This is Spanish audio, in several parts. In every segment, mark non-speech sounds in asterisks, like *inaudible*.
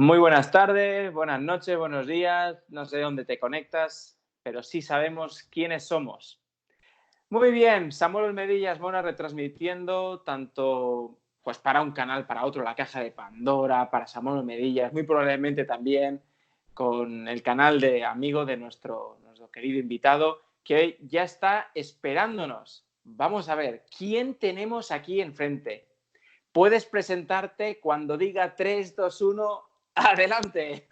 Muy buenas tardes, buenas noches, buenos días. No sé dónde te conectas, pero sí sabemos quiénes somos. Muy bien, Samuel Medillas Mora retransmitiendo tanto pues para un canal, para otro, la caja de Pandora, para Samuel Medillas, muy probablemente también con el canal de amigo de nuestro, nuestro querido invitado, que hoy ya está esperándonos. Vamos a ver, ¿quién tenemos aquí enfrente? Puedes presentarte cuando diga 3, 2, 1, adelante.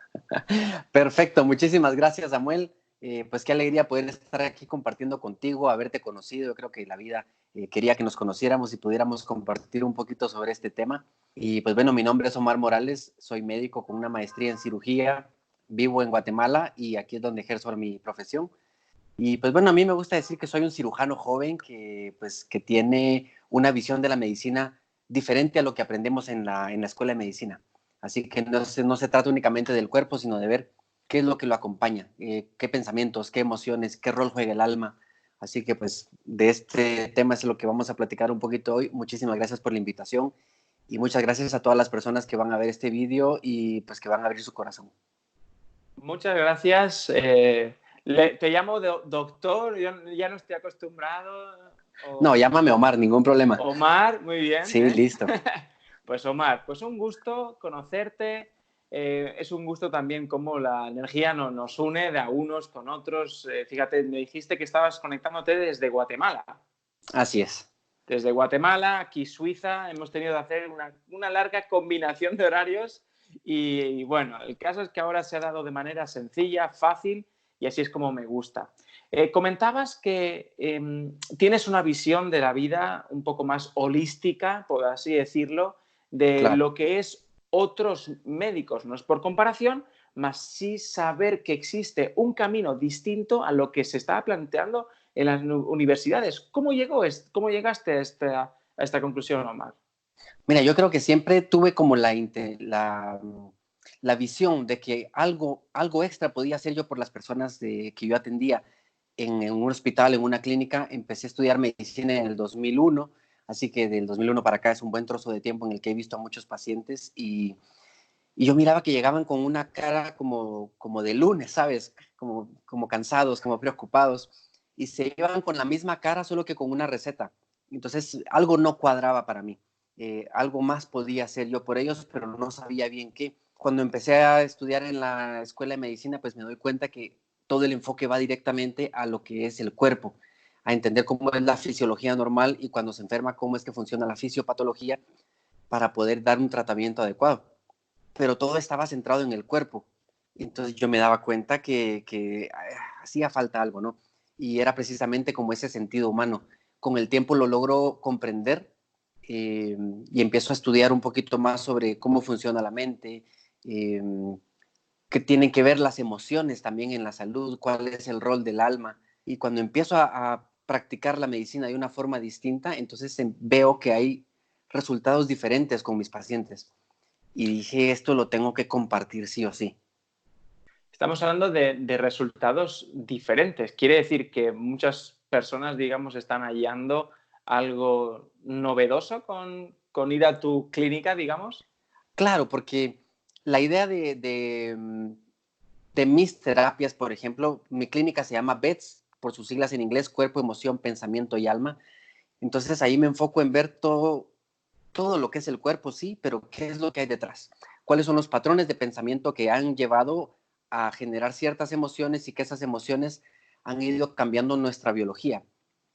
Perfecto, muchísimas gracias Samuel. Eh, pues qué alegría poder estar aquí compartiendo contigo, haberte conocido. Yo creo que la vida eh, quería que nos conociéramos y pudiéramos compartir un poquito sobre este tema. Y pues bueno, mi nombre es Omar Morales, soy médico con una maestría en cirugía, vivo en Guatemala y aquí es donde ejerzo mi profesión. Y pues bueno, a mí me gusta decir que soy un cirujano joven que pues que tiene una visión de la medicina diferente a lo que aprendemos en la, en la escuela de medicina. Así que no se, no se trata únicamente del cuerpo, sino de ver qué es lo que lo acompaña, eh, qué pensamientos, qué emociones, qué rol juega el alma. Así que pues de este tema es lo que vamos a platicar un poquito hoy. Muchísimas gracias por la invitación y muchas gracias a todas las personas que van a ver este vídeo y pues que van a abrir su corazón. Muchas gracias. Eh, te llamo doctor, yo ya no estoy acostumbrado. No, llámame Omar, ningún problema. Omar, muy bien. Sí, ¿eh? listo. *laughs* pues Omar, pues un gusto conocerte. Eh, es un gusto también cómo la energía no, nos une de a unos con otros. fíjate, me dijiste que estabas conectándote desde Guatemala. Así es. Desde Guatemala, aquí Suiza, hemos tenido que hacer una, una larga combinación de horarios y, bueno, el caso es que ahora se ha dado de manera sencilla, fácil y así es como me gusta. Eh, comentabas que em, tienes una visión de la vida un poco más holística, por así decirlo, de lo que es otros médicos. No es por comparación, más sí saber que existe un camino distinto a lo que se estaba planteando en las universidades. ¿Cómo, llegó, cómo llegaste a esta, a esta conclusión, Omar? Mira, yo creo que siempre tuve como la, la, visión de que algo, algo extra podía hacer yo por las personas de, que yo atendía en, un hospital, en una clínica. Empecé a estudiar medicina en el 2001, así que del 2001 para acá es un buen trozo de tiempo en el que he visto a muchos pacientes y, yo miraba que llegaban con una cara como, como de lunes, ¿sabes? Como, como cansados, como preocupados y se iban con la misma cara, solo que con una receta. Entonces, algo no cuadraba para mí. Eh, algo más podía hacer yo por ellos, pero no sabía bien qué. Cuando empecé a estudiar en la escuela de medicina, pues me doy cuenta que todo el enfoque va directamente a lo que es el cuerpo, a entender cómo es la fisiología normal y cuando se enferma, cómo es que funciona la fisiopatología para poder dar un tratamiento adecuado. Pero todo estaba centrado en el cuerpo. Entonces yo me daba cuenta que, que ah, hacía falta algo, ¿no? Y era precisamente como ese sentido humano. Con el tiempo lo logro comprender eh, y empiezo a estudiar un poquito más sobre cómo funciona la mente, eh, qué tienen que ver las emociones también en la salud, cuál es el rol del alma. Y cuando empiezo a, practicar la medicina de una forma distinta, entonces veo que hay resultados diferentes con mis pacientes. Y dije, esto lo tengo que compartir sí o sí. Estamos hablando de, de resultados diferentes. Quiere decir que muchas personas, digamos, están hallando algo novedoso con, ir a tu clínica, digamos? Claro, porque la idea de, de, mis terapias, por ejemplo, mi clínica se llama BETS, por sus siglas en inglés, cuerpo, emoción, pensamiento y alma. Entonces ahí me enfoco en ver todo, todo lo que es el cuerpo, sí, pero qué es lo que hay detrás. ¿Cuáles son los patrones de pensamiento que han llevado a generar ciertas emociones y que esas emociones han ido cambiando nuestra biología?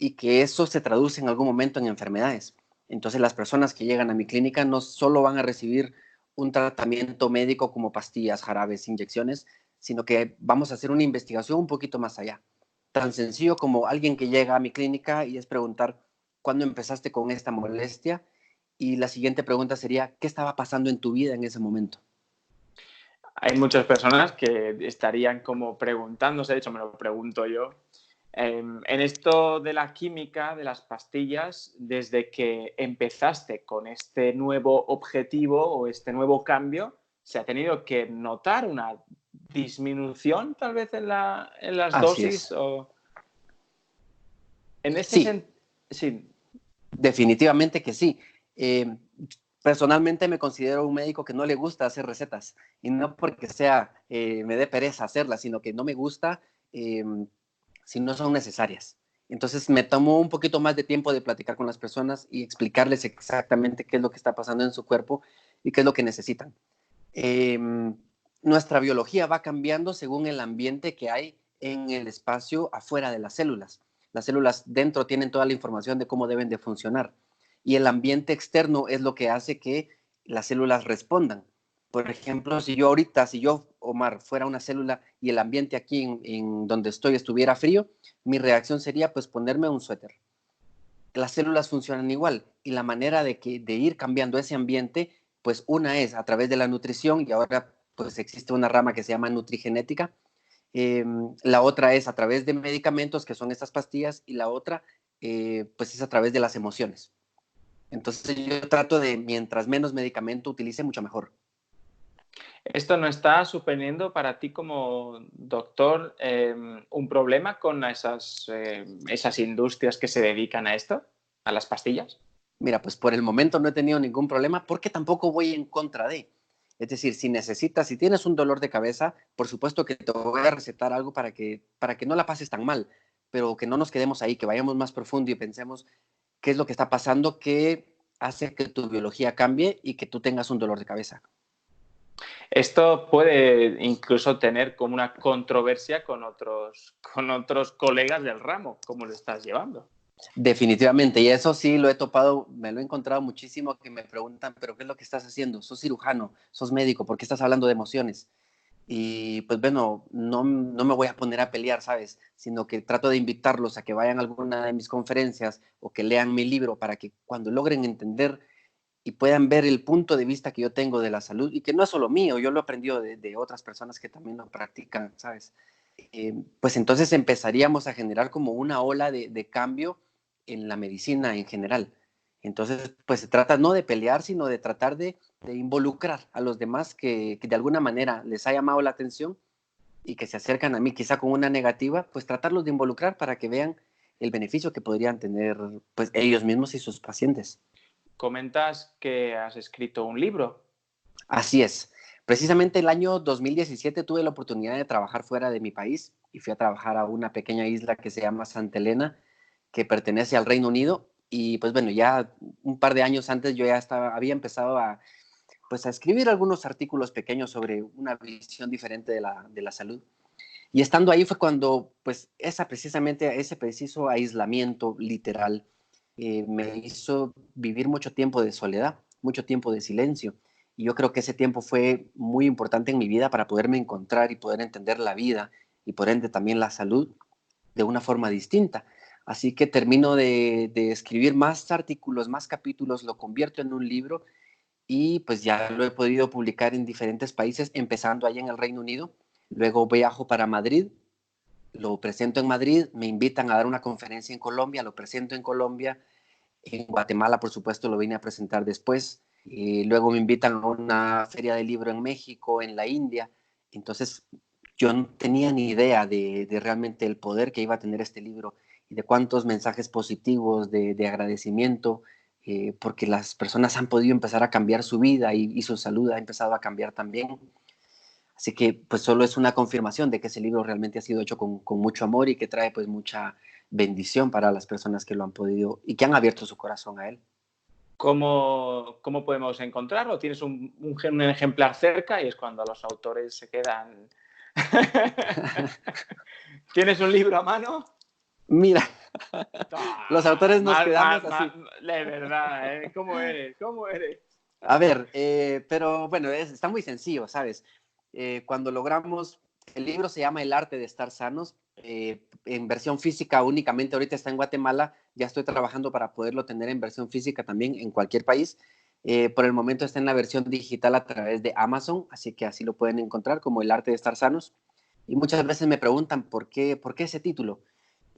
y que eso se traduce en algún momento en enfermedades. Entonces las personas que llegan a mi clínica no solo van a recibir un tratamiento médico como pastillas, jarabes, inyecciones, sino que vamos a hacer una investigación un poquito más allá. Tan sencillo como alguien que llega a mi clínica y es preguntar, ¿cuándo empezaste con esta molestia? Y la siguiente pregunta sería, ¿qué estaba pasando en tu vida en ese momento? Hay muchas personas que estarían como preguntándose, de hecho me lo pregunto yo, Em, en esto de la química, de las pastillas, desde que empezaste con este nuevo objetivo o este nuevo cambio, ¿se ha tenido que notar una disminución tal vez en, las dosis? O... En ese sí. sí. Definitivamente que sí. Em, personalmente me considero un médico que no le gusta hacer recetas y no porque sea, eh, me dé pereza hacerlas, sino que no me gusta em, si no son necesarias. Entonces me tomó un poquito más de tiempo de platicar con las personas y explicarles exactamente qué es lo que está pasando en su cuerpo y qué es lo que necesitan. Em, nuestra biología va cambiando según el ambiente que hay en el espacio afuera de las células. Las células dentro tienen toda la información de cómo deben de funcionar y el ambiente externo es lo que hace que las células respondan. Por ejemplo, si yo ahorita, si yo, Omar, fuera una célula y el ambiente aquí en, donde estoy estuviera frío, mi reacción sería pues ponerme un suéter. Las células funcionan igual y la manera de, que, de ir cambiando ese ambiente, pues una es a través de la nutrición y ahora pues existe una rama que se llama nutrigenética. Em, la otra es a través de medicamentos, que son estas pastillas, y la otra eh, pues es a través de las emociones. Entonces yo trato de, mientras menos medicamento utilice, mucho mejor. ¿Esto no está suponiendo para ti como doctor em, un problema con esas, em, esas industrias que se dedican a esto, a las pastillas? Mira, pues por el momento no he tenido ningún problema porque tampoco voy en contra de. Es decir, si necesitas, si tienes un dolor de cabeza, por supuesto que te voy a recetar algo para que, para que no la pases tan mal, pero que no nos quedemos ahí, que vayamos más profundo y pensemos qué es lo que está pasando que hace que tu biología cambie y que tú tengas un dolor de cabeza. Esto puede incluso tener como una controversia con otros, con otros colegas del ramo, ¿cómo lo estás llevando? Definitivamente, y eso sí lo he topado, me lo he encontrado muchísimo que me preguntan, pero ¿qué es lo que estás haciendo? ¿Sos cirujano? ¿Sos médico? ¿Por qué estás hablando de emociones? Y pues bueno, no, no, me voy a poner a pelear, ¿sabes? Sino que trato de invitarlos a que vayan a alguna de mis conferencias o que lean mi libro para que cuando logren entender y puedan ver el punto de vista que yo tengo de la salud y que no es solo mío, yo lo he aprendido de, otras personas que también lo practican, ¿sabes? Eh, pues entonces empezaríamos a generar como una ola de, de cambio en la medicina en general. Entonces, pues se trata no de pelear, sino de tratar de, involucrar a los demás que, de alguna manera les ha llamado la atención y que se acercan a mí quizá con una negativa, pues tratarlos de involucrar para que vean el beneficio que podrían tener pues ellos mismos y sus pacientes. Comentas que has escrito un libro. Así es. Precisamente el año 2017 tuve la oportunidad de trabajar fuera de mi país y fui a trabajar a una pequeña isla que se llama Santa Elena, que pertenece al Reino Unido y pues bueno, ya un par de años antes yo ya estaba, había empezado a, pues a escribir algunos artículos pequeños sobre una visión diferente de la, de la salud. Y estando ahí fue cuando, pues, esa precisamente, ese preciso aislamiento literal eh, me hizo vivir mucho tiempo de soledad, mucho tiempo de silencio. Y yo creo que ese tiempo fue muy importante en mi vida para poderme encontrar y poder entender la vida y por ende también la salud de una forma distinta. Así que termino de, escribir más artículos, más capítulos, lo convierto en un libro y pues ya lo he podido publicar en diferentes países, empezando ahí en el Reino Unido. Luego viajo para Madrid, lo presento en Madrid, me invitan a dar una conferencia en Colombia, lo presento en Colombia, en Guatemala por supuesto lo vine a presentar después, y luego me invitan a una feria de libro en México, en la India. Entonces yo no tenía ni idea de realmente el poder que iba a tener este libro de cuántos mensajes positivos de, agradecimiento, eh, porque las personas han podido empezar a cambiar su vida y, su salud ha empezado a cambiar también. Así que pues solo es una confirmación de que ese libro realmente ha sido hecho con, mucho amor y que trae pues mucha bendición para las personas que lo han podido y que han abierto su corazón a él. ¿Cómo, cómo podemos encontrarlo? ¿Tienes un, un, ejemplar cerca y es cuando los autores se quedan... *laughs* *laughs* ¿Tienes un libro a mano? Mira, los autores nos quedamos así. de verdad, ¿eh? ¿Cómo eres? ¿Cómo eres? A ver, eh, pero bueno, está muy sencillo, ¿sabes? Eh, cuando logramos, el libro se llama El arte de estar sanos, en versión física únicamente, ahorita está en Guatemala, ya estoy trabajando para poderlo tener en versión física también en cualquier país. por el momento está en la versión digital a través de Amazon, así que así lo pueden encontrar como El arte de estar sanos. Y muchas veces me preguntan, ¿por qué, por qué ese título?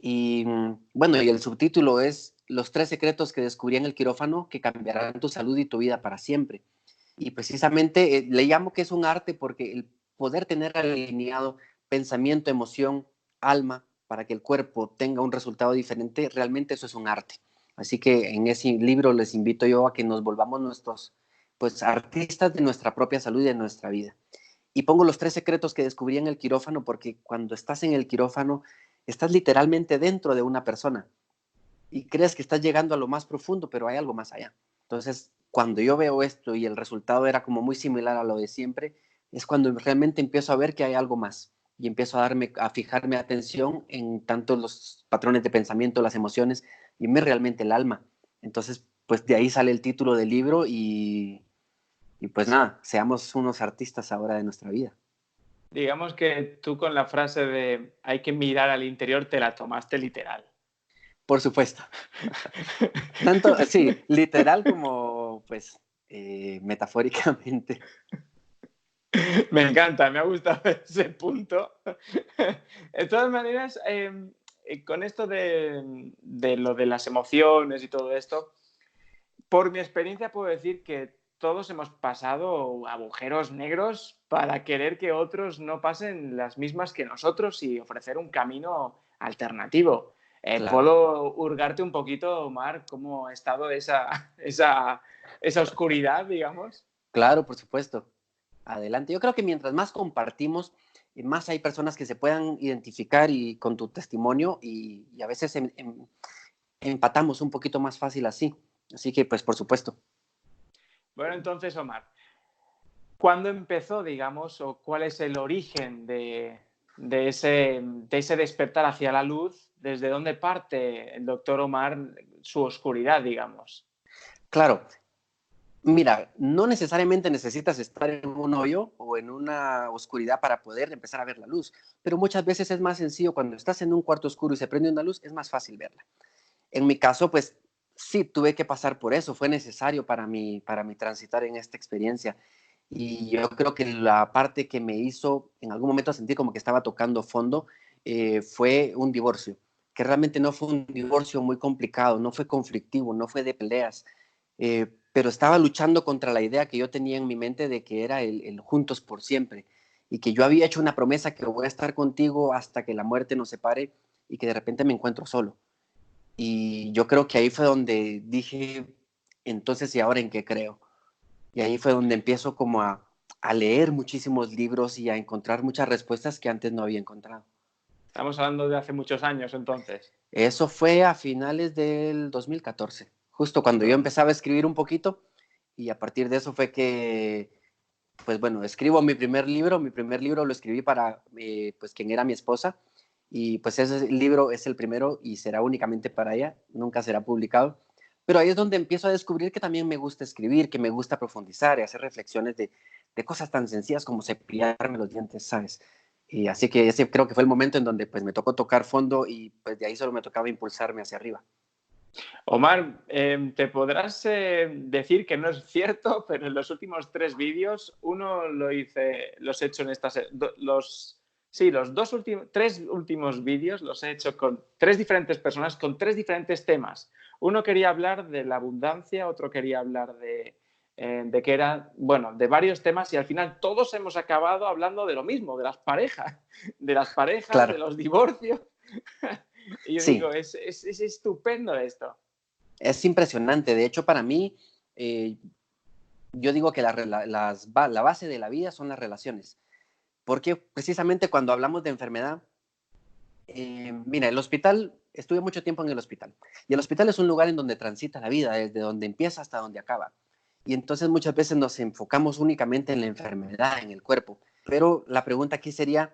Y mm, bueno, y el subtítulo es Los tres secretos que descubrí en el quirófano que cambiarán tu salud y tu vida para siempre. Y precisamente eh, le llamo que es un arte porque el poder tener alineado pensamiento, emoción, alma, para que el cuerpo tenga un resultado diferente, realmente eso es un arte. Así que en ese libro les invito yo a que nos volvamos nuestros pues artistas de nuestra propia salud y de nuestra vida. Y pongo los tres secretos que descubrí en el quirófano porque cuando estás en el quirófano estás literalmente dentro de una persona y crees que estás llegando a lo más profundo, pero hay algo más allá. Entonces, cuando yo veo esto y el resultado era como muy similar a lo de siempre, es cuando realmente empiezo a ver que hay algo más y empiezo a darme a fijarme atención en tanto los patrones de pensamiento, las emociones y me realmente el alma. Entonces, pues de ahí sale el título del libro y, y pues nada, seamos unos artistas ahora de nuestra vida. Digamos que tú con la frase de hay que mirar al interior te la tomaste literal. Por supuesto. *laughs* Tanto, sí, literal como pues eh, metafóricamente. Me encanta, me ha gustado *laughs* ese punto. De todas maneras, em, eh, con esto de, de, lo de las emociones y todo esto, por mi experiencia puedo decir que todos hemos pasado agujeros negros para querer que otros no pasen las mismas que nosotros y ofrecer un camino alternativo. Eh, ¿Puedo hurgarte un poquito, Omar, cómo ha estado esa, *laughs* esa, esa oscuridad, digamos? Claro, por supuesto. Adelante. Yo creo que mientras más compartimos, más hay personas que se puedan identificar y con tu testimonio y, a veces em, em, empatamos un poquito más fácil así. Así que, pues, por supuesto. Bueno, entonces, Omar, ¿cuándo empezó, digamos, o cuál es el origen de, ese, despertar hacia la luz? ¿Desde dónde parte el doctor Omar su oscuridad, digamos? Claro. Mira, no necesariamente necesitas estar en un hoyo o en una oscuridad para poder empezar a ver la luz, pero muchas veces es más sencillo cuando estás en un cuarto oscuro y se prende una luz, es más fácil verla. En mi caso, pues sí, tuve que pasar por eso, fue necesario para mí, para mí transitar en esta experiencia. Y yo creo que la parte que me hizo en algún momento sentir como que estaba tocando fondo eh, fue un divorcio, que realmente no fue un divorcio muy complicado, no fue conflictivo, no fue de peleas, eh, pero estaba luchando contra la idea que yo tenía en mi mente de que era el, el juntos por siempre y que yo había hecho una promesa que voy a estar contigo hasta que la muerte nos separe y que de repente me encuentro solo. Y yo creo que ahí fue donde dije, entonces, ¿y ahora en qué creo? Y ahí fue donde empiezo como a, a leer muchísimos libros y a encontrar muchas respuestas que antes no había encontrado. Estamos hablando de hace muchos años entonces. Eso fue a finales del 2014, justo cuando yo empezaba a escribir un poquito y a partir de eso fue que, pues bueno, escribo mi primer libro, mi primer libro lo escribí para, eh, pues, quien era mi esposa, y pues ese libro es el primero y será únicamente para ella, nunca será publicado. Pero ahí es donde empiezo a descubrir que también me gusta escribir, que me gusta profundizar y hacer reflexiones de, de cosas tan sencillas como cepillarme los dientes, ¿sabes? Y así que ese creo que fue el momento en donde pues me tocó tocar fondo y pues de ahí solo me tocaba impulsarme hacia arriba. Omar, em, te podrás eh, decir que no es cierto, pero en los últimos tres vídeos, uno lo hice, los he hecho en estas, los Sí, los dos últimos, tres últimos vídeos los he hecho con tres diferentes personas, con tres diferentes temas. Uno quería hablar de la abundancia, otro quería hablar de, eh, que era, bueno, de varios temas y al final todos hemos acabado hablando de lo mismo, de las parejas, *laughs* de las parejas, de los divorcios. *laughs* y yo digo, es, estupendo esto. Es impresionante. De hecho, para mí, eh, yo digo que la, la base de la vida son las relaciones porque precisamente cuando hablamos de enfermedad, eh, mira, el hospital, estuve mucho tiempo en el hospital, y el hospital es un lugar en donde transita la vida, desde donde empieza hasta donde acaba. Y entonces muchas veces nos enfocamos únicamente en la enfermedad, en el cuerpo. Pero la pregunta aquí sería,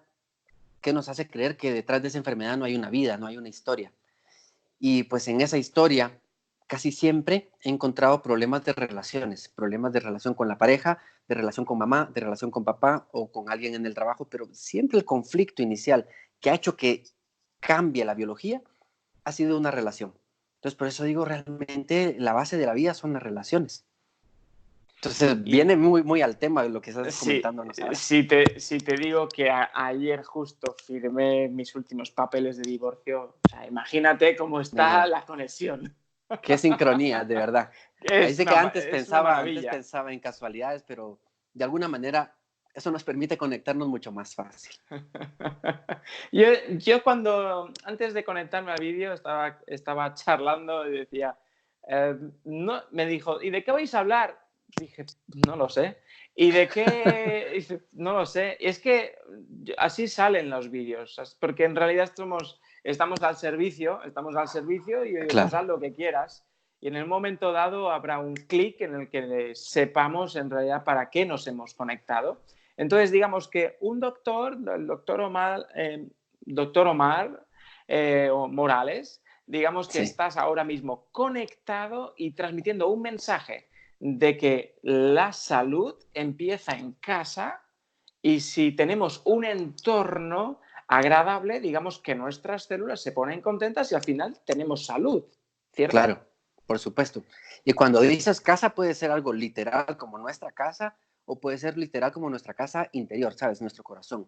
¿qué nos hace creer que detrás de esa enfermedad no hay una vida, no hay una historia? Y pues en esa historia casi siempre he encontrado problemas de relaciones, problemas de relación con la pareja, de relación con mamá, de relación con papá o con alguien en el trabajo, pero siempre el conflicto inicial que ha hecho que cambie la biología ha sido una relación. Entonces, por eso digo, realmente la base de la vida son las relaciones. Entonces, viene muy, muy al tema de lo que estás comentando. si, te, si te digo que ayer justo firmé mis últimos papeles de divorcio, imagínate cómo está la conexión. Qué sincronía, de verdad. *laughs* Dice que antes pensaba, antes pensaba en casualidades, pero de alguna manera eso nos permite conectarnos mucho más fácil. *laughs* yo, yo, cuando, antes de conectarme al vídeo, estaba, estaba charlando y decía, eh, no, me dijo, ¿y de qué vais a hablar? Dije, no lo sé. ¿Y de qué? *laughs* no lo sé. Es que así salen los vídeos, porque en realidad somos, estamos al servicio, estamos al servicio y claro. haz lo que quieras. Y en el momento dado habrá un clic en el que sepamos en realidad para qué nos hemos conectado. Entonces, digamos que un doctor, el doctor Omar, eh, doctor Omar eh, Morales, digamos que estás ahora mismo conectado y transmitiendo un mensaje de que la salud empieza en casa y si tenemos un entorno agradable, digamos que nuestras células se ponen contentas y al final tenemos salud, ¿cierto? Claro, por supuesto. Y cuando dices casa puede ser algo literal como nuestra casa o puede ser literal como nuestra casa interior, ¿sabes? Nuestro corazón.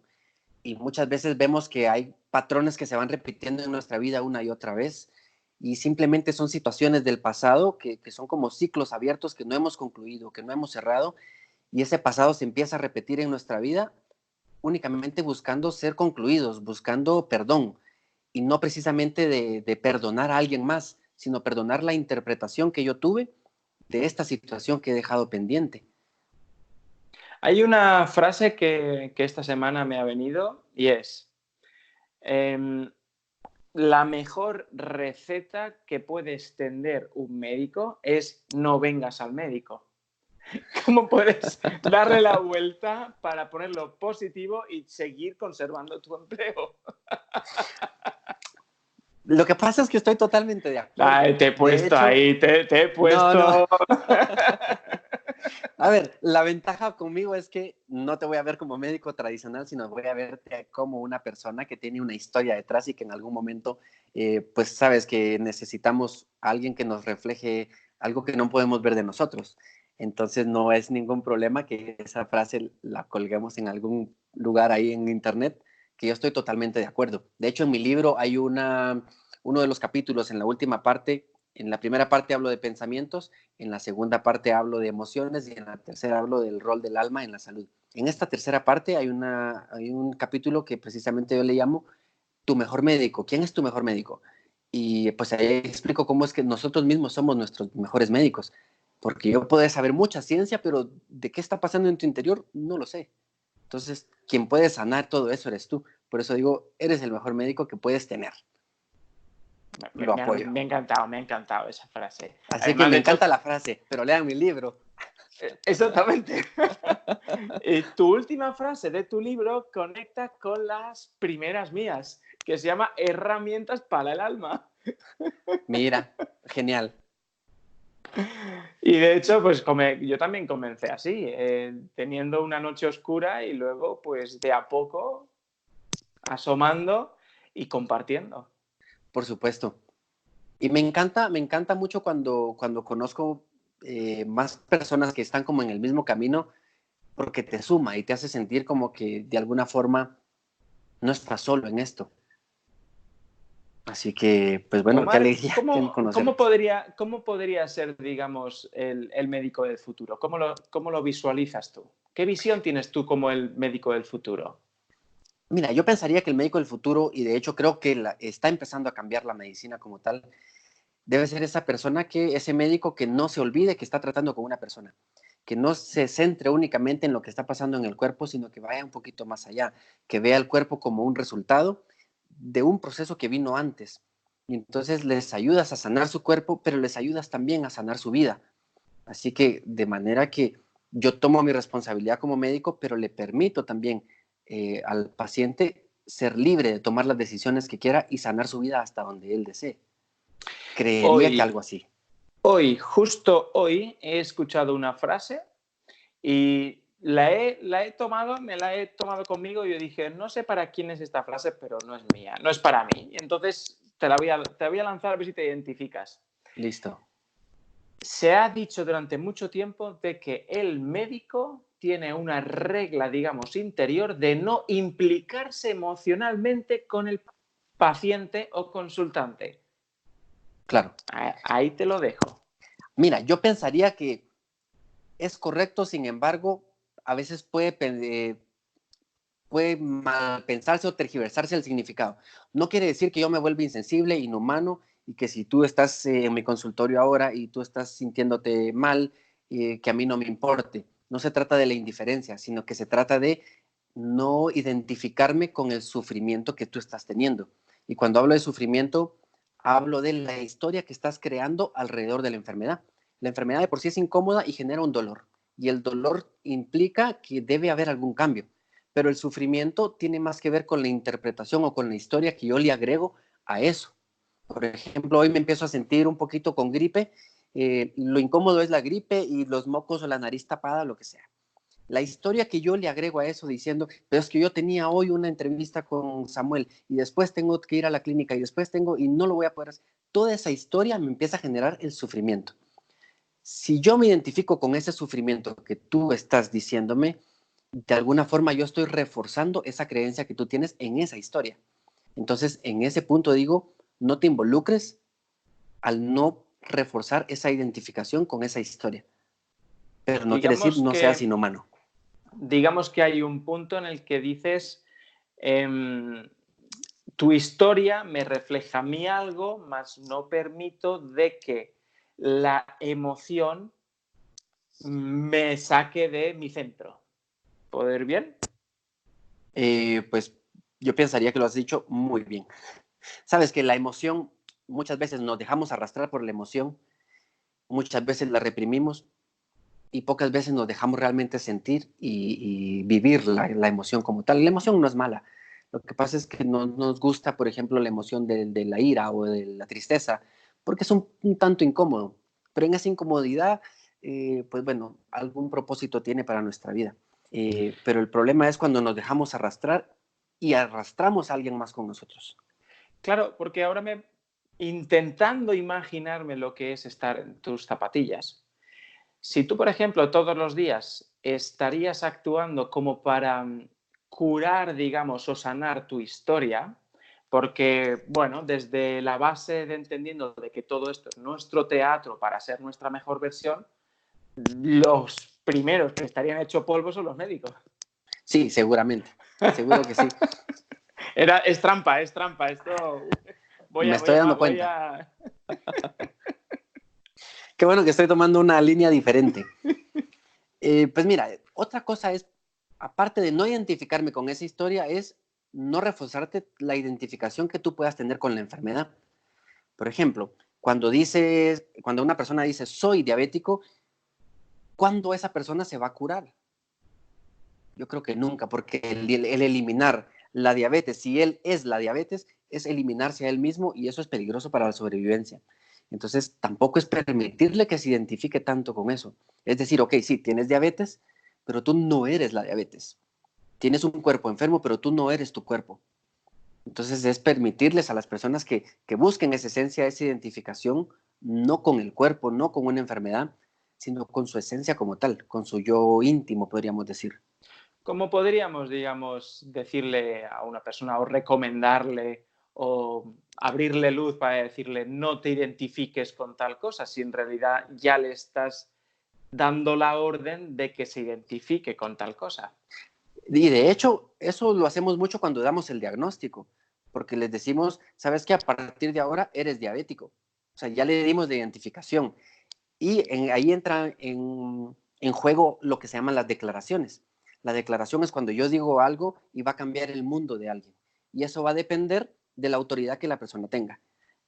Y muchas veces vemos que hay patrones que se van repitiendo en nuestra vida una y otra vez y simplemente son situaciones del pasado que, son como ciclos abiertos que no hemos concluido, que no hemos cerrado, y ese pasado se empieza a repetir en nuestra vida únicamente buscando ser concluidos, buscando perdón, y no precisamente de, perdonar a alguien más, sino perdonar la interpretación que yo tuve de esta situación que he dejado pendiente. Hay una frase que, que esta semana me ha venido y es, em, la mejor receta que puede extender un médico es no vengas al médico. *laughs* ¿Cómo puedes darle la vuelta para ponerlo positivo y seguir conservando tu empleo? *laughs* Lo que pasa es que estoy totalmente de acuerdo. te he puesto ahí, te, he puesto. *laughs* A ver, la ventaja conmigo es que no te voy a ver como médico tradicional, sino voy a verte como una persona que tiene una historia detrás y que en algún momento, eh, pues sabes que necesitamos a alguien que nos refleje algo que no podemos ver de nosotros. Entonces no es ningún problema que esa frase la colguemos en algún lugar ahí en internet, que yo estoy totalmente de acuerdo. De hecho, en mi libro hay una, uno de los capítulos en la última parte en la primera parte hablo de pensamientos, en la segunda parte hablo de emociones y en la tercera hablo del rol del alma en la salud. En esta tercera parte hay, una, hay un capítulo que precisamente yo le llamo Tu mejor médico. ¿Quién es tu mejor médico? Y pues ahí explico cómo es que nosotros mismos somos nuestros mejores médicos. Porque yo puedo saber mucha ciencia, pero de qué está pasando en tu interior no lo sé. Entonces, quien puede sanar todo eso eres tú. Por eso digo, eres el mejor médico que puedes tener. Me, lo apoyo. Me, ha encantado, me ha encantado esa frase. Así que me encanta la frase, pero lean mi libro. Eh, exactamente. y *laughs* tu última frase de tu libro conecta con las primeras mías, que se llama Herramientas para el alma. Mira, genial. *laughs* Y de hecho, pues yo también comencé así, eh, teniendo una noche oscura y luego, pues de a poco, asomando y compartiendo. Por supuesto. Y me encanta, me encanta mucho cuando, cuando conozco eh, más personas que están como en el mismo camino, porque te suma y te hace sentir como que de alguna forma no estás solo en esto. Así que, pues bueno, qué alegría *laughs* ¿cómo, ¿cómo podría, ¿Cómo podría ser, digamos, el, el médico del futuro? ¿Cómo lo, ¿Cómo lo visualizas tú? ¿Qué visión tienes tú como el médico del futuro? Mira, yo pensaría que el médico del futuro, y de hecho creo que está empezando a cambiar la medicina como tal, debe ser esa persona que, ese médico que no se olvide que está tratando con una persona, que no se centre únicamente en lo que está pasando en el cuerpo, sino que vaya un poquito más allá, que vea el cuerpo como un resultado de un proceso que vino antes. Y entonces les ayudas a sanar su cuerpo, pero les ayudas también a sanar su vida. Así que de manera que yo tomo mi responsabilidad como médico, pero le permito también eh, al paciente ser libre de tomar las decisiones que quiera y sanar su vida hasta donde él desee. Creería que algo así. Hoy, justo hoy, he escuchado una frase y la he, la he tomado, me la he tomado conmigo y yo dije, no sé para quién es esta frase, pero no es mía, no es para mí. Entonces te la voy a, te la voy a lanzar a ver si te identificas. Listo. Se ha dicho durante mucho tiempo de que el médico tiene una regla, digamos, interior de no implicarse emocionalmente con el paciente o consultante. Claro. Ahí te lo dejo. Mira, yo pensaría que es correcto, sin embargo, a veces puede, eh, puede mal pensarse o tergiversarse el significado. No quiere decir que yo me vuelva insensible, inhumano y que si tú estás eh, en mi consultorio ahora y tú estás sintiéndote mal eh, que a mí no me importe. No se trata de la indiferencia, sino que se trata de no identificarme con el sufrimiento que tú estás teniendo. Y cuando hablo de sufrimiento, hablo de la historia que estás creando alrededor de la enfermedad. La enfermedad de por sí es incómoda y genera un dolor. Y el dolor implica que debe haber algún cambio. Pero el sufrimiento tiene más que ver con la interpretación o con la historia que yo le agrego a eso. Por ejemplo, hoy me empiezo a sentir un poquito con gripe. Eh, lo incómodo es la gripe y los mocos o la nariz tapada, lo que sea la historia que yo le agrego a eso diciendo, pero es que yo tenía hoy una entrevista con Samuel y después tengo que ir a la clínica y después tengo y no lo voy a poder hacer. Toda esa historia me empieza a generar el sufrimiento. Si yo me identifico con ese sufrimiento que tú estás diciéndome, de alguna forma yo estoy reforzando esa creencia que tú tienes en esa historia. Entonces, en ese punto digo, no te involucres al no reforzar esa identificación con esa historia. Pero no quiere decir no seas inhumano digamos que hay un punto en el que dices, em, tu historia me refleja a mí algo, mas no permito de que la emoción me saque de mi centro. ¿Poder bien? Eh, pues yo pensaría que lo has dicho muy bien. Sabes que la emoción, muchas veces nos dejamos arrastrar por la emoción, muchas veces la reprimimos, y pocas veces nos dejamos realmente sentir y, vivir la, emoción como tal. La emoción no es mala. Lo que pasa es que no nos gusta, por ejemplo, la emoción de, la ira o de la tristeza, porque es un, tanto incómodo. Pero en esa incomodidad, eh, pues bueno, algún propósito tiene para nuestra vida. Eh, pero el problema es cuando nos dejamos arrastrar y arrastramos a alguien más con nosotros. Claro, porque ahora me intentando imaginarme lo que es estar en tus zapatillas, si tú, por ejemplo, todos los días estarías actuando como para mm, curar, digamos, o sanar tu historia, porque, bueno, desde la base de entendiendo de que todo esto es nuestro teatro para ser nuestra mejor versión, los primeros que estarían hecho polvo son los médicos. Sí, seguramente. Seguro que sí. *laughs* Era, es trampa, es trampa. Esto. Voy Me estoy dando cuenta. Qué bueno que estoy tomando una línea diferente. *laughs* Eh, pues mira, otra cosa es, aparte de no identificarme con esa historia, es no reforzarte la identificación que tú puedas tener con la enfermedad. Por ejemplo, cuando dices, cuando una persona dice soy diabético, ¿cuándo esa persona se va a curar? Yo creo que nunca, porque el, el, eliminar la diabetes, si él es la diabetes, es eliminarse a él mismo y eso es peligroso para la sobrevivencia. Entonces, tampoco es permitirle que se identifique tanto con eso. Es decir, ok, sí, tienes diabetes, pero tú no eres la diabetes. Tienes un cuerpo enfermo, pero tú no eres tu cuerpo. Entonces, es permitirles a las personas que, busquen esa esencia, esa identificación, no con el cuerpo, no con una enfermedad, sino con su esencia como tal, con su yo íntimo, podríamos decir. ¿Cómo podríamos, digamos, decirle a una persona o recomendarle o abrirle luz para decirle no te identifiques con tal cosa, si en realidad ya le estás dando la orden de que se identifique con tal cosa. Y de hecho, eso lo hacemos mucho cuando damos el diagnóstico, porque les decimos, sabes que a partir de ahora eres diabético. O sea, ya le dimos de identificación. Y ahí entra en, juego lo que se llaman las declaraciones. La declaración es cuando yo digo algo y va a cambiar el mundo de alguien. Y eso va a depender de la autoridad que la persona tenga.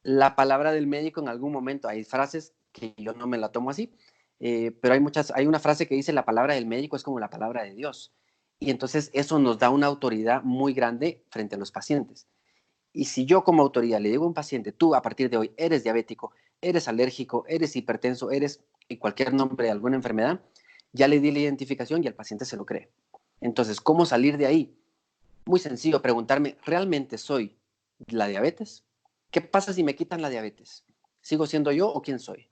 La palabra del médico en algún momento, hay frases que yo no me la tomo así, eh, pero hay muchas, hay una frase que dice la palabra del médico es como la palabra de Dios. Y entonces eso nos da una autoridad muy grande frente a los pacientes. Y si yo como autoridad le digo a un paciente, tú a partir de hoy eres diabético, eres alérgico, eres hipertenso, eres y cualquier nombre de alguna enfermedad, ya le di la identificación y el paciente se lo cree. Entonces, ¿cómo salir de ahí? Muy sencillo, preguntarme, ¿realmente soy la diabetes. ¿Qué pasa si me quitan la diabetes? ¿Sigo siendo yo o quién soy?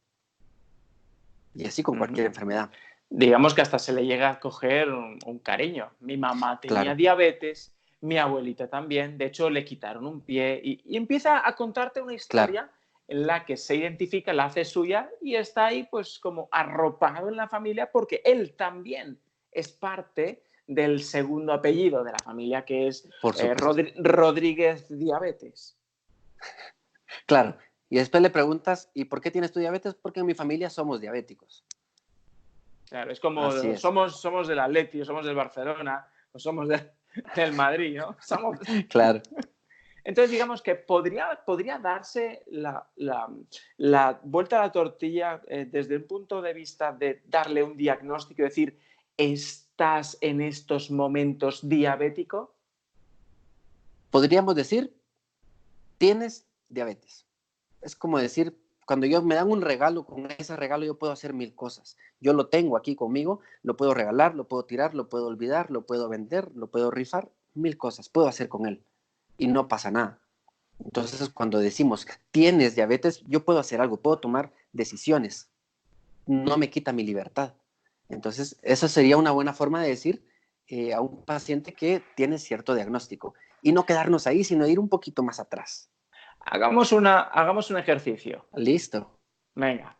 Y así con cualquier enfermedad. Digamos que hasta se le llega a coger un, cariño. Mi mamá tenía diabetes, mi abuelita también, de hecho le quitaron un pie y, empieza a contarte una historia en la que se identifica, la hace suya y está ahí pues como arropado en la familia porque él también es parte del segundo apellido de la familia, que es eh, Rodríguez Diabetes. Claro. Y después le preguntas, ¿y por qué tienes tu diabetes? Porque en mi familia somos diabéticos. Claro, es como Somos, somos del Atleti, somos del Barcelona, o somos *laughs* del Madrid, ¿no? *laughs* Somos... *laughs* Claro. Entonces, digamos que podría, podría darse la, vuelta a la tortilla eh, desde el punto de vista de darle un diagnóstico, decir, ¿estás en estos momentos diabético? Podríamos decir, tienes diabetes. Es como decir, cuando yo me dan un regalo, con ese regalo yo puedo hacer mil cosas. Yo lo tengo aquí conmigo, lo puedo regalar, lo puedo tirar, lo puedo olvidar, lo puedo vender, lo puedo rifar, mil cosas puedo hacer con él y no pasa nada. Entonces, cuando decimos tienes diabetes, yo puedo hacer algo, puedo tomar decisiones. No me quita mi libertad. Entonces, esa sería una buena forma de decir eh, a un paciente que tiene cierto diagnóstico y no quedarnos ahí, sino ir un poquito más atrás. Hagamos, una, hagamos un ejercicio. Listo. Venga.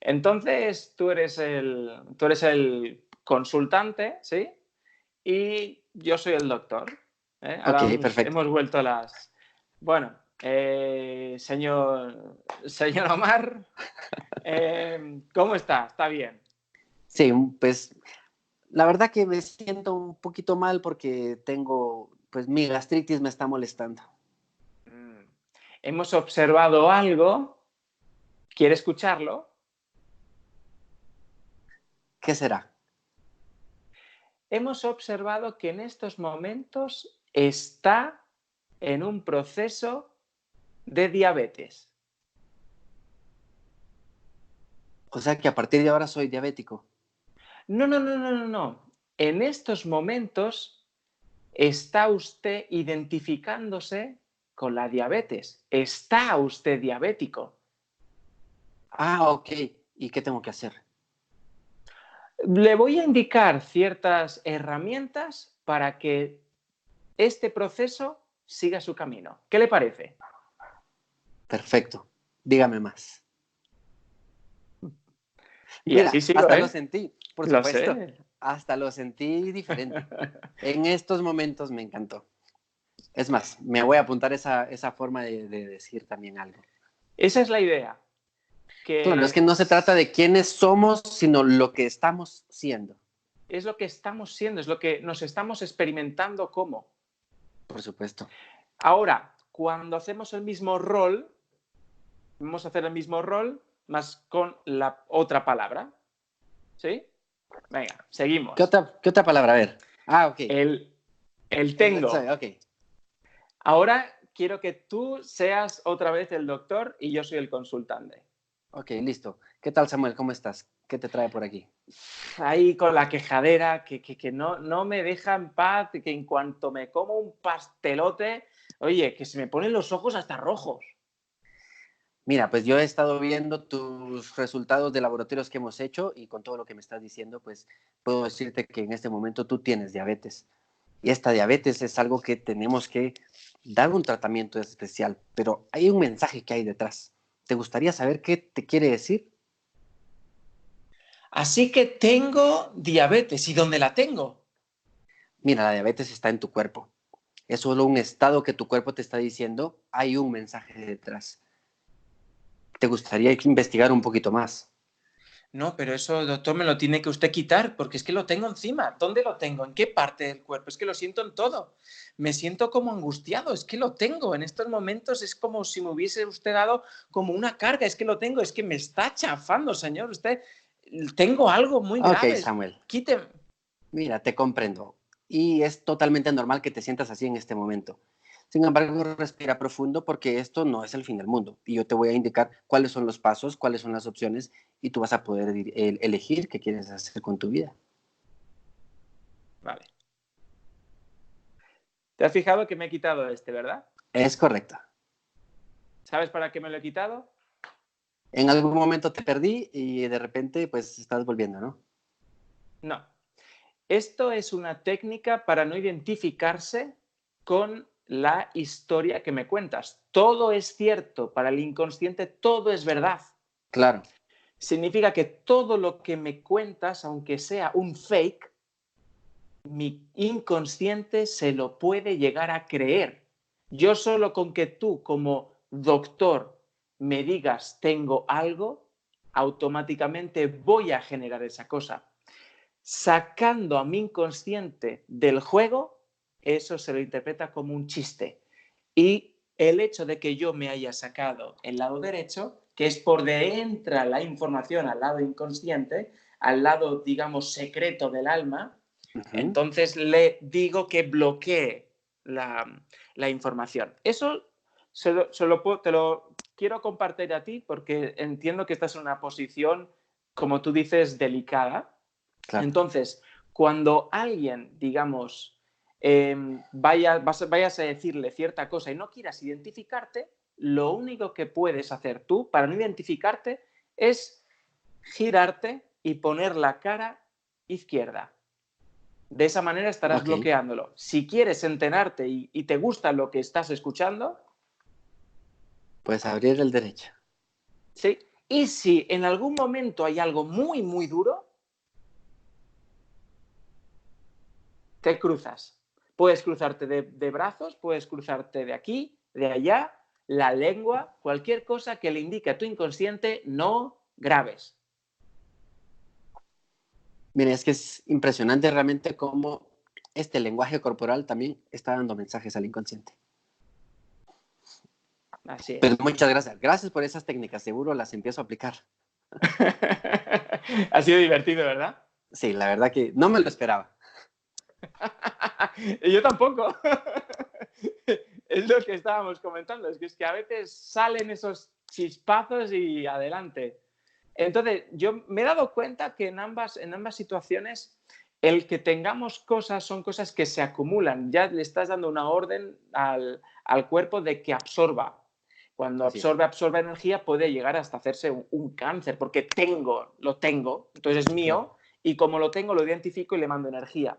Entonces, tú eres el, tú eres el consultante, ¿sí? Y yo soy el doctor. ¿eh? ok, perfecto. Hemos vuelto a las... Bueno, eh, señor, señor Omar, *laughs* eh, ¿cómo está? ¿Está bien? Sí, pues la verdad que me siento un poquito mal porque tengo, pues mi gastritis me está molestando hemos observado algo, ¿quiere escucharlo? ¿Qué será? Hemos observado que en estos momentos está en un proceso de diabetes. O sea que a partir de ahora soy diabético. No, no, no, no, no, no. En estos momentos está usted identificándose con la diabetes. ¿Está usted diabético? Ah, ok. ¿Y qué tengo que hacer? Le voy a indicar ciertas herramientas para que este proceso siga su camino. ¿Qué le parece? Perfecto. Dígame más. Y así sigo, hasta ¿eh? lo sentí, por supuesto. Hasta lo sentí diferente. en estos momentos me encantó. Es más, me voy a apuntar esa, forma de, decir también algo. Esa es la idea. Que claro, es que no se trata de quiénes somos, sino lo que estamos siendo. Es lo que estamos siendo, es lo que nos estamos experimentando como. Por supuesto. Ahora, cuando hacemos el mismo rol, vamos a hacer el mismo rol, más con la otra palabra. ¿Sí? Venga, seguimos. ¿Qué otra, palabra? A ver. Ah, ok. El, el tengo. Ok. Ahora quiero que tú seas otra vez el doctor y yo soy el consultante. Ok, listo. ¿Qué tal, Samuel? ¿Cómo estás? ¿Qué te trae por aquí? Ahí con la quejadera, que, que, no, no me deja en paz, que en cuanto me como un pastelote, oye, que se me ponen los ojos hasta rojos. Mira, pues yo he estado viendo tus resultados de laboratorios que hemos hecho y con todo lo que me estás diciendo, pues puedo decirte que en este momento tú tienes diabetes. Y esta diabetes es algo que tenemos que dar un tratamiento especial, pero hay un mensaje que hay detrás. ¿Te gustaría saber qué te quiere decir? Así que tengo diabetes. ¿Y dónde la tengo? Mira, la diabetes está en tu cuerpo. Es solo un estado que tu cuerpo te está diciendo. Hay un mensaje detrás. ¿Te gustaría investigar un poquito más? No, pero eso, doctor, me lo tiene que usted quitar, porque es que lo tengo encima. ¿Dónde lo tengo? ¿En qué parte del cuerpo? Es que lo siento en todo. Me siento como angustiado, es que lo tengo. En estos momentos es como si me hubiese usted dado como una carga, es que lo tengo, es que me está chafando, señor. Usted, tengo algo muy grave. Ok, Samuel. Quíteme. Mira, te comprendo. Y es totalmente normal que te sientas así en este momento. Sin embargo, respira profundo porque esto no es el fin del mundo. Y yo te voy a indicar cuáles son los pasos, cuáles son las opciones y tú vas a poder elegir qué quieres hacer con tu vida. Vale. ¿Te has fijado que me he quitado este, verdad? Es correcto. ¿Sabes para qué me lo he quitado? En algún momento te perdí y de repente pues estás volviendo, ¿no? No. Esto es una técnica para no identificarse con la historia que me cuentas. Todo es cierto, para el inconsciente todo es verdad. Claro. Significa que todo lo que me cuentas, aunque sea un fake, mi inconsciente se lo puede llegar a creer. Yo solo con que tú como doctor me digas tengo algo, automáticamente voy a generar esa cosa. sacando a mi inconsciente del juego, eso se lo interpreta como un chiste. Y el hecho de que yo me haya sacado el lado derecho, que es por donde entra la información al lado inconsciente, al lado, digamos, secreto del alma, entonces le digo que bloquee la, información. Eso se te lo quiero compartir a ti porque entiendo que estás en una posición, como tú dices, delicada. Entonces, cuando alguien, digamos, em, vaya, vayas a decirle cierta cosa y no quieras identificarte, lo único que puedes hacer tú para no identificarte es girarte y poner la cara izquierda. De esa manera estarás bloqueándolo. Si quieres enterarte y, te gusta lo que estás escuchando, puedes abrir el derecho. Sí. Y si en algún momento hay algo muy, muy duro, te cruzas. Puedes cruzarte de, brazos, puedes cruzarte de aquí, de allá, la lengua, cualquier cosa que le indique a tu inconsciente no grabes. Mira, es que es impresionante realmente cómo este lenguaje corporal también está dando mensajes al inconsciente. Así es. Pero muchas gracias. Gracias por esas técnicas. Seguro las empiezo a aplicar. *laughs* ha sido divertido, ¿verdad? Sí, la verdad que no me lo esperaba. *laughs* Yo tampoco. *laughs* es lo que estábamos comentando, es que, es que a veces salen esos chispazos y adelante. Entonces, yo me he dado cuenta que en ambas, en ambas situaciones el que tengamos cosas son cosas que se acumulan. Ya le estás dando una orden al, cuerpo de que absorba. Cuando absorbe, absorbe energía, puede llegar hasta hacerse un, cáncer, porque tengo, lo tengo, entonces es mío, y como lo tengo, lo identifico y le mando energía.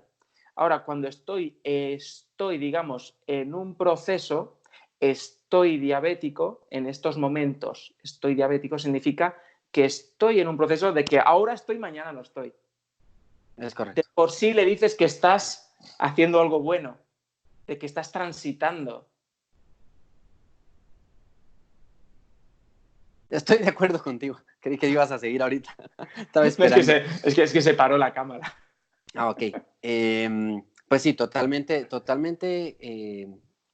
Ahora, cuando estoy, estoy, digamos, en un proceso, estoy diabético en estos momentos. Estoy diabético significa que estoy en un proceso de que ahora estoy, mañana no estoy. Es correcto. por sí le dices que estás haciendo algo bueno, de que estás transitando. Estoy de acuerdo contigo. Creí que ibas a seguir ahorita. *laughs* *laughs* es, que se, es, que se, paró la cámara. Ah, ok. Em, pues sí, totalmente, totalmente eh,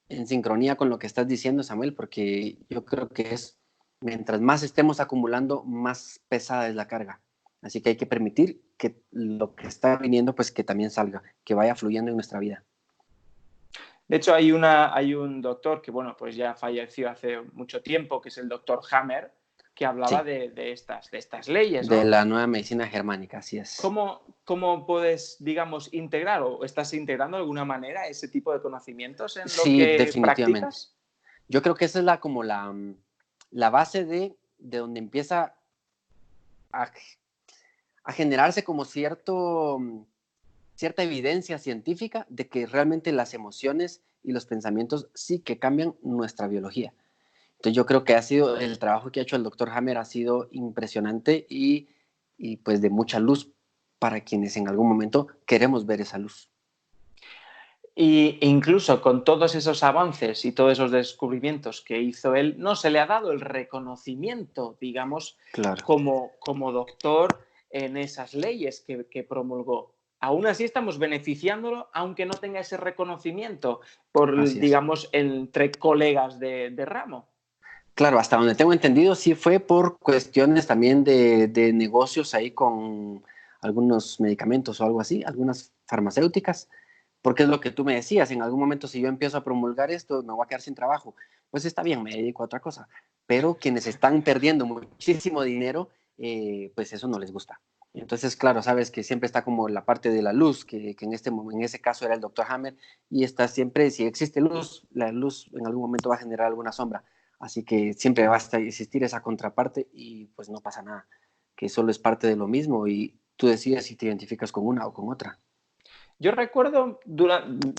en sincronía con lo que estás diciendo, Samuel, porque yo creo que es mientras más estemos acumulando, más pesada es la carga. Así que hay que permitir que lo que está viniendo, pues que también salga, que vaya fluyendo en nuestra vida. De hecho, hay, una, hay un doctor que, bueno, pues ya falleció hace mucho tiempo, que es el doctor Hammer, que hablaba de, estas, de estas leyes. De la nueva medicina germánica, así es. ¿Cómo, ¿Cómo puedes, digamos, integrar o estás integrando de alguna manera ese tipo de conocimientos en lo sí, definitivamente. Yo creo que esa es la, como la, la base de, de donde empieza a, generarse como cierto, cierta evidencia científica de que realmente las emociones y los pensamientos sí que cambian nuestra biología. Entonces yo creo que ha sido, el trabajo que ha hecho el doctor Hammer ha sido impresionante y, y pues de mucha luz para quienes en algún momento queremos ver esa luz. Y incluso con todos esos avances y todos esos descubrimientos que hizo él, no se le ha dado el reconocimiento, digamos, como, como doctor en esas leyes que, promulgó. Aún así estamos beneficiándolo, aunque no tenga ese reconocimiento por, digamos, entre colegas de, ramo. Claro, hasta donde tengo entendido, sí fue por cuestiones también de, de negocios ahí con algunos medicamentos o algo así, algunas farmacéuticas porque es lo que tú me decías, en algún momento si yo empiezo a promulgar esto, me voy a quedar sin trabajo. Pues está bien, me dedico a otra cosa. Pero quienes están perdiendo muchísimo dinero, eh, pues eso no les gusta. Entonces, claro, sabes que siempre está como la parte de la luz, que, en, este, en ese caso era el doctor Hammer, y está siempre, si existe luz, la luz en algún momento va a generar alguna sombra. Así que siempre va a existir esa contraparte y pues no pasa nada, que solo es parte de lo mismo y tú decides si te identificas con una o con otra. Yo recuerdo,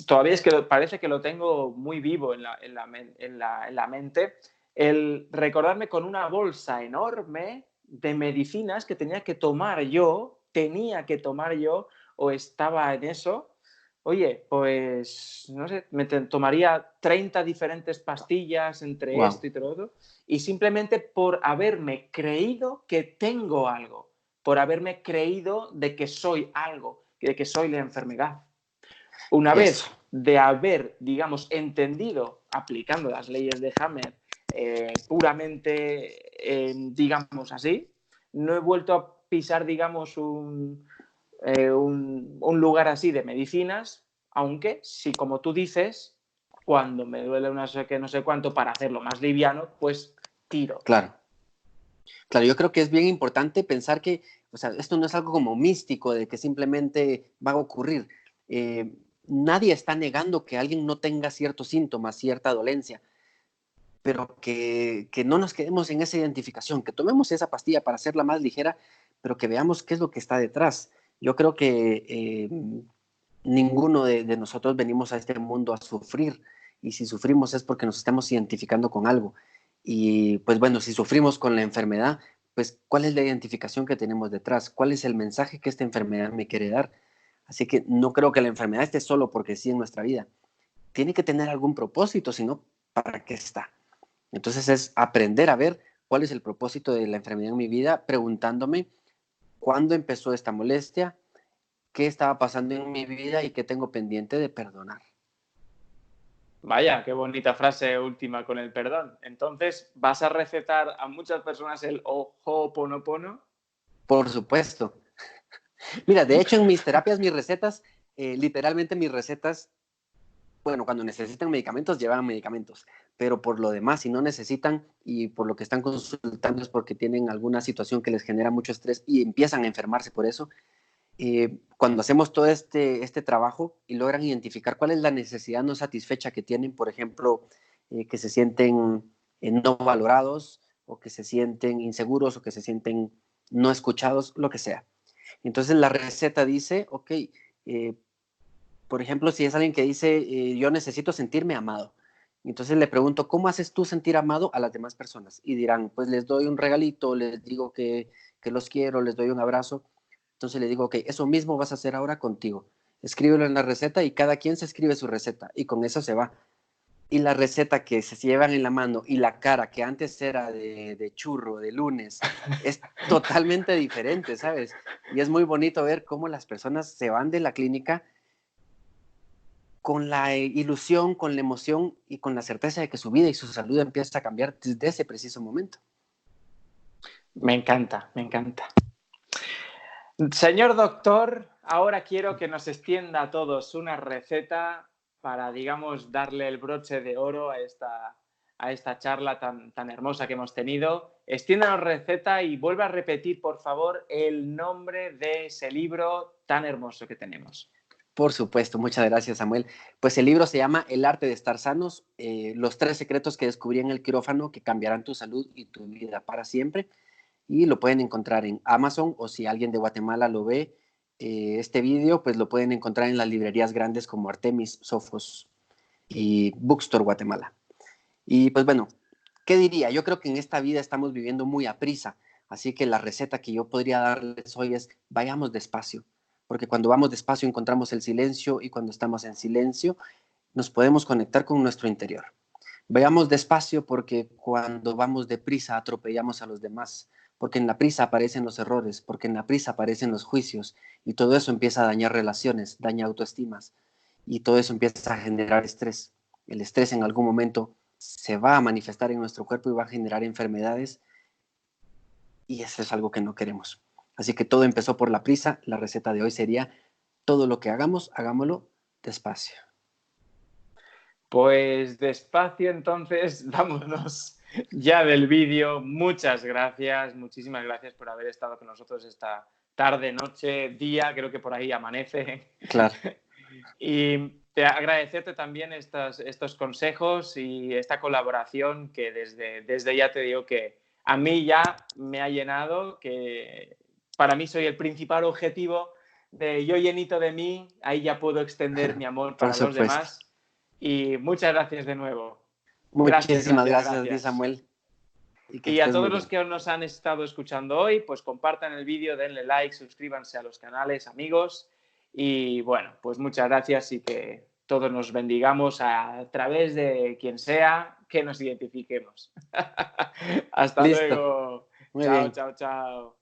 todavía es que parece que lo tengo muy vivo en la, en, la, mente, el recordarme con una bolsa enorme de medicinas que tenía que tomar yo, tenía que tomar yo o estaba en eso. Oye, pues no sé, me tomaría 30 diferentes pastillas entre esto y todo, y simplemente por haberme creído que tengo algo, por haberme creído de que soy algo de que soy la enfermedad. Una vez de haber, digamos, entendido, aplicando las leyes de Hammer eh, puramente, digamos así, no he vuelto a pisar, digamos, eh, un, lugar así de medicinas, aunque si, como tú dices, cuando me duele una sé que no sé cuánto para hacerlo más liviano, pues tiro. Claro. Claro, yo creo que es bien importante pensar que, o sea, esto no es algo como místico de que simplemente va a ocurrir. Eh, nadie está negando que alguien no tenga ciertos síntomas, cierta dolencia, pero que, no nos quedemos en esa identificación, que tomemos esa pastilla para hacerla más ligera, pero que veamos qué es lo que está detrás. Yo creo que eh, ninguno de, de, nosotros venimos a este mundo a sufrir, y si sufrimos es porque nos estamos identificando con algo. Y pues bueno, si sufrimos con la enfermedad, pues cuál es la identificación que tenemos detrás, cuál es el mensaje que esta enfermedad me quiere dar. Así que no creo que la enfermedad esté solo porque sí en nuestra vida. Tiene que tener algún propósito, sino ¿para qué está? Entonces es aprender a ver cuál es el propósito de la enfermedad en mi vida, preguntándome cuándo empezó esta molestia, qué estaba pasando en mi vida y qué tengo pendiente de perdonar. Vaya, qué bonita frase última con el perdón. Entonces, ¿vas a recetar a muchas personas el Ho'oponopono? Por supuesto. *laughs* Mira, de hecho, en mis terapias, mis recetas, eh, literalmente mis recetas, bueno, cuando necesitan medicamentos, llevan medicamentos, pero por lo demás, si no necesitan y por lo que están consultando es porque tienen alguna situación que les genera mucho estrés y empiezan a enfermarse por eso, eh, cuando hacemos todo este, este trabajo y logran identificar cuál es la necesidad no satisfecha que tienen, por ejemplo, eh, que se sienten no valorados o que se sienten inseguros o que se sienten no escuchados, lo que sea. Entonces la receta dice, ok, eh, por ejemplo, si es alguien que dice, eh, yo necesito sentirme amado. Entonces le pregunto, ¿cómo haces tú sentir amado a las demás personas? Y dirán, pues les doy un regalito, les digo que, que los quiero, les doy un abrazo. Entonces le digo, ok, eso mismo vas a hacer ahora contigo. Escríbelo en la receta y cada quien se escribe su receta y con eso se va y la receta que se llevan en la mano y la cara que antes era de, churro, de lunes, es *laughs* totalmente diferente, ¿sabes? Y es muy bonito ver cómo las personas se van de la clínica con la ilusión, con la emoción y con la certeza de que su vida y su salud empieza a cambiar desde ese preciso momento. Me encanta, me encanta. Señor doctor, ahora quiero que nos extienda a todos una receta para, digamos, darle el broche de oro a esta, a esta charla tan, tan hermosa que hemos tenido. Extiéndanos receta y vuelva a repetir, por favor, el nombre de ese libro tan hermoso que tenemos. Por supuesto, muchas gracias Samuel. Pues el libro se llama El arte de estar sanos, eh, los tres secretos que descubrí en el quirófano que cambiarán tu salud y tu vida para siempre. Y lo pueden encontrar en Amazon o si alguien de Guatemala lo ve, eh, este vídeo, pues lo pueden encontrar en las librerías grandes como Artemis, Sofos y Bookstore Guatemala. Y pues bueno, ¿qué diría? Yo creo que en esta vida estamos viviendo muy a prisa, así que la receta que yo podría darles hoy es vayamos despacio, porque cuando vamos despacio encontramos el silencio y cuando estamos en silencio nos podemos conectar con nuestro interior. Vayamos despacio porque cuando vamos deprisa atropellamos a los demás porque en la prisa aparecen los errores, porque en la prisa aparecen los juicios, y todo eso empieza a dañar relaciones, daña autoestimas, y todo eso empieza a generar estrés. El estrés en algún momento se va a manifestar en nuestro cuerpo y va a generar enfermedades, y eso es algo que no queremos. Así que todo empezó por la prisa, la receta de hoy sería, todo lo que hagamos, hagámoslo despacio. Pues despacio entonces, *laughs* vámonos ya del vídeo. Muchas gracias, muchísimas gracias por haber estado con nosotros esta tarde, noche, día, creo que por ahí amanece. Claro. *laughs* y te agradecerte también estos, estos consejos y esta colaboración que desde, desde ya te digo que a mí ya me ha llenado, que para mí soy el principal objetivo de yo llenito de mí, ahí ya puedo extender mi amor *laughs* para los demás. Y muchas gracias de nuevo. Muchísimas gracias, Samuel. Y, a todos los que nos han estado escuchando hoy, pues compartan el vídeo, denle like, suscríbanse a los canales, amigos. Y bueno, pues muchas gracias y que todos nos bendigamos a través de quien sea que nos identifiquemos. *laughs* Hasta luego. chao, chao, chao.